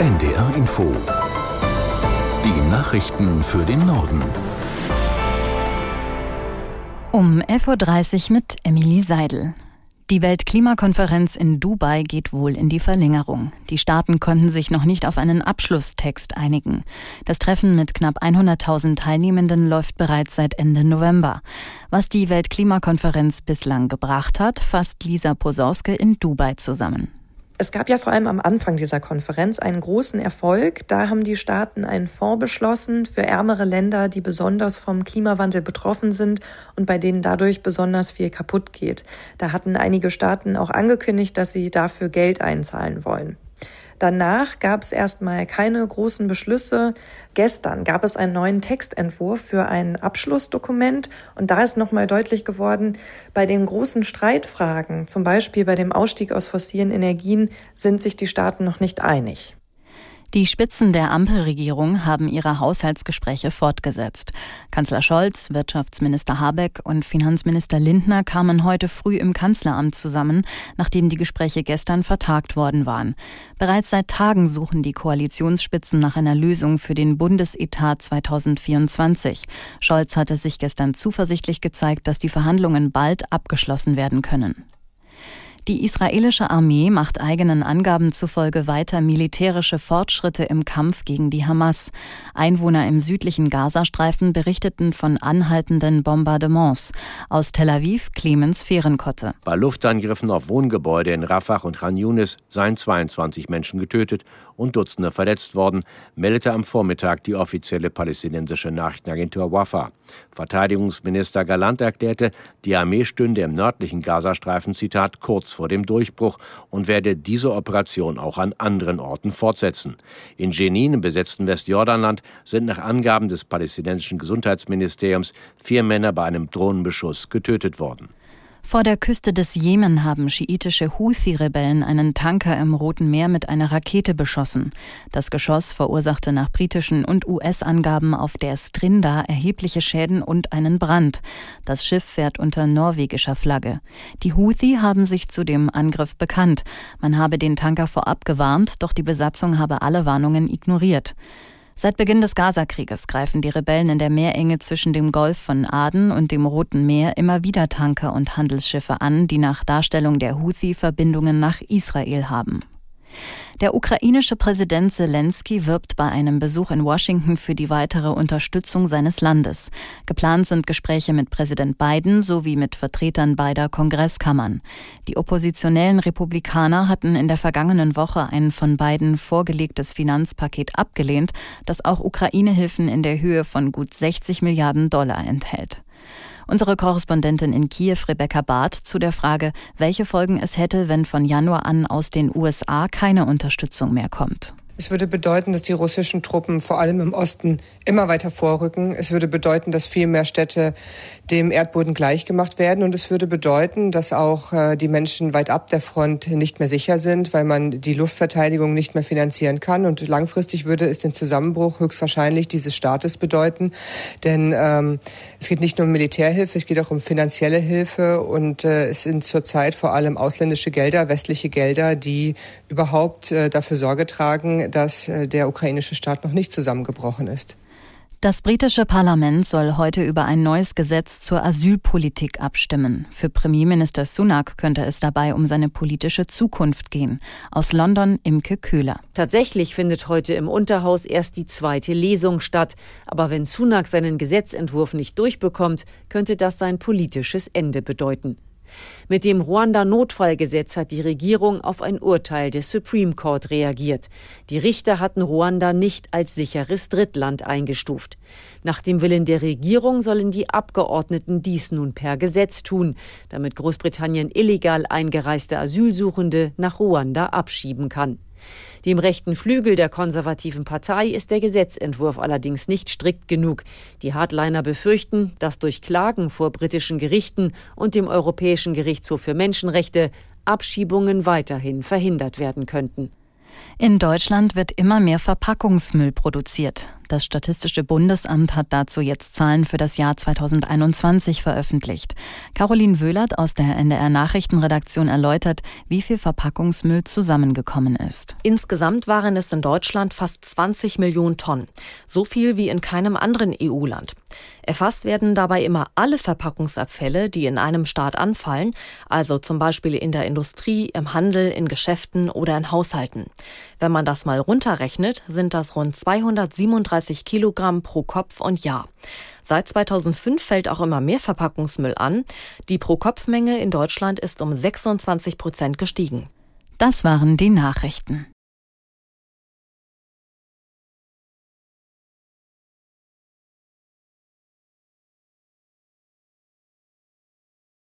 NDR Info. Die Nachrichten für den Norden. Um 11.30 Uhr mit Emily Seidel. Die Weltklimakonferenz in Dubai geht wohl in die Verlängerung. Die Staaten konnten sich noch nicht auf einen Abschlusstext einigen. Das Treffen mit knapp 100.000 Teilnehmenden läuft bereits seit Ende November. Was die Weltklimakonferenz bislang gebracht hat, fasst Lisa Posauske in Dubai zusammen. Es gab ja vor allem am Anfang dieser Konferenz einen großen Erfolg. Da haben die Staaten einen Fonds beschlossen für ärmere Länder, die besonders vom Klimawandel betroffen sind und bei denen dadurch besonders viel kaputt geht. Da hatten einige Staaten auch angekündigt, dass sie dafür Geld einzahlen wollen. Danach gab es erstmal keine großen Beschlüsse. Gestern gab es einen neuen Textentwurf für ein Abschlussdokument und da ist nochmal deutlich geworden, bei den großen Streitfragen, zum Beispiel bei dem Ausstieg aus fossilen Energien, sind sich die Staaten noch nicht einig. Die Spitzen der Ampelregierung haben ihre Haushaltsgespräche fortgesetzt. Kanzler Scholz, Wirtschaftsminister Habeck und Finanzminister Lindner kamen heute früh im Kanzleramt zusammen, nachdem die Gespräche gestern vertagt worden waren. Bereits seit Tagen suchen die Koalitionsspitzen nach einer Lösung für den Bundesetat 2024. Scholz hatte sich gestern zuversichtlich gezeigt, dass die Verhandlungen bald abgeschlossen werden können. Die israelische Armee macht eigenen Angaben zufolge weiter militärische Fortschritte im Kampf gegen die Hamas. Einwohner im südlichen Gazastreifen berichteten von anhaltenden Bombardements. Aus Tel Aviv Clemens Fehrenkotte. Bei Luftangriffen auf Wohngebäude in Rafah und Khan Yunis seien 22 Menschen getötet und Dutzende verletzt worden, meldete am Vormittag die offizielle palästinensische Nachrichtenagentur Wafa. Verteidigungsminister Galant erklärte, die Armee stünde im nördlichen Gazastreifen, Zitat, kurz vor dem Durchbruch und werde diese Operation auch an anderen Orten fortsetzen. In Jenin im besetzten Westjordanland sind nach Angaben des palästinensischen Gesundheitsministeriums vier Männer bei einem Drohnenbeschuss getötet worden. Vor der Küste des Jemen haben schiitische Houthi-Rebellen einen Tanker im Roten Meer mit einer Rakete beschossen. Das Geschoss verursachte nach britischen und US-Angaben auf der Strinda erhebliche Schäden und einen Brand. Das Schiff fährt unter norwegischer Flagge. Die Houthi haben sich zu dem Angriff bekannt. Man habe den Tanker vorab gewarnt, doch die Besatzung habe alle Warnungen ignoriert. Seit Beginn des Gazakrieges greifen die Rebellen in der Meerenge zwischen dem Golf von Aden und dem Roten Meer immer wieder Tanker und Handelsschiffe an, die nach Darstellung der Houthi Verbindungen nach Israel haben. Der ukrainische Präsident Zelensky wirbt bei einem Besuch in Washington für die weitere Unterstützung seines Landes. Geplant sind Gespräche mit Präsident Biden sowie mit Vertretern beider Kongresskammern. Die oppositionellen Republikaner hatten in der vergangenen Woche ein von Biden vorgelegtes Finanzpaket abgelehnt, das auch Ukraine-Hilfen in der Höhe von gut 60 Milliarden Dollar enthält. Unsere Korrespondentin in Kiew, Rebecca Barth, zu der Frage, welche Folgen es hätte, wenn von Januar an aus den USA keine Unterstützung mehr kommt. Es würde bedeuten, dass die russischen Truppen vor allem im Osten immer weiter vorrücken. Es würde bedeuten, dass viel mehr Städte dem Erdboden gleichgemacht werden. Und es würde bedeuten, dass auch äh, die Menschen weit ab der Front nicht mehr sicher sind, weil man die Luftverteidigung nicht mehr finanzieren kann. Und langfristig würde es den Zusammenbruch höchstwahrscheinlich dieses Staates bedeuten. Denn ähm, es geht nicht nur um Militärhilfe, es geht auch um finanzielle Hilfe. Und äh, es sind zurzeit vor allem ausländische Gelder, westliche Gelder, die überhaupt äh, dafür Sorge tragen, dass äh, der ukrainische Staat noch nicht zusammengebrochen ist. Das britische Parlament soll heute über ein neues Gesetz zur Asylpolitik abstimmen. Für Premierminister Sunak könnte es dabei um seine politische Zukunft gehen. Aus London Imke Köhler. Tatsächlich findet heute im Unterhaus erst die zweite Lesung statt. Aber wenn Sunak seinen Gesetzentwurf nicht durchbekommt, könnte das sein politisches Ende bedeuten. Mit dem Ruanda-Notfallgesetz hat die Regierung auf ein Urteil des Supreme Court reagiert. Die Richter hatten Ruanda nicht als sicheres Drittland eingestuft. Nach dem Willen der Regierung sollen die Abgeordneten dies nun per Gesetz tun, damit Großbritannien illegal eingereiste Asylsuchende nach Ruanda abschieben kann. Dem rechten Flügel der konservativen Partei ist der Gesetzentwurf allerdings nicht strikt genug. Die Hardliner befürchten, dass durch Klagen vor britischen Gerichten und dem Europäischen Gerichtshof für Menschenrechte Abschiebungen weiterhin verhindert werden könnten. In Deutschland wird immer mehr Verpackungsmüll produziert. Das Statistische Bundesamt hat dazu jetzt Zahlen für das Jahr 2021 veröffentlicht. Caroline Wöhlert aus der NDR Nachrichtenredaktion erläutert, wie viel Verpackungsmüll zusammengekommen ist. Insgesamt waren es in Deutschland fast 20 Millionen Tonnen. So viel wie in keinem anderen EU-Land. Erfasst werden dabei immer alle Verpackungsabfälle, die in einem Staat anfallen, also zum Beispiel in der Industrie, im Handel, in Geschäften oder in Haushalten. Wenn man das mal runterrechnet, sind das rund 237 Kilogramm pro Kopf und Jahr. Seit 2005 fällt auch immer mehr Verpackungsmüll an. Die Pro-Kopf-Menge in Deutschland ist um 26 Prozent gestiegen. Das waren die Nachrichten.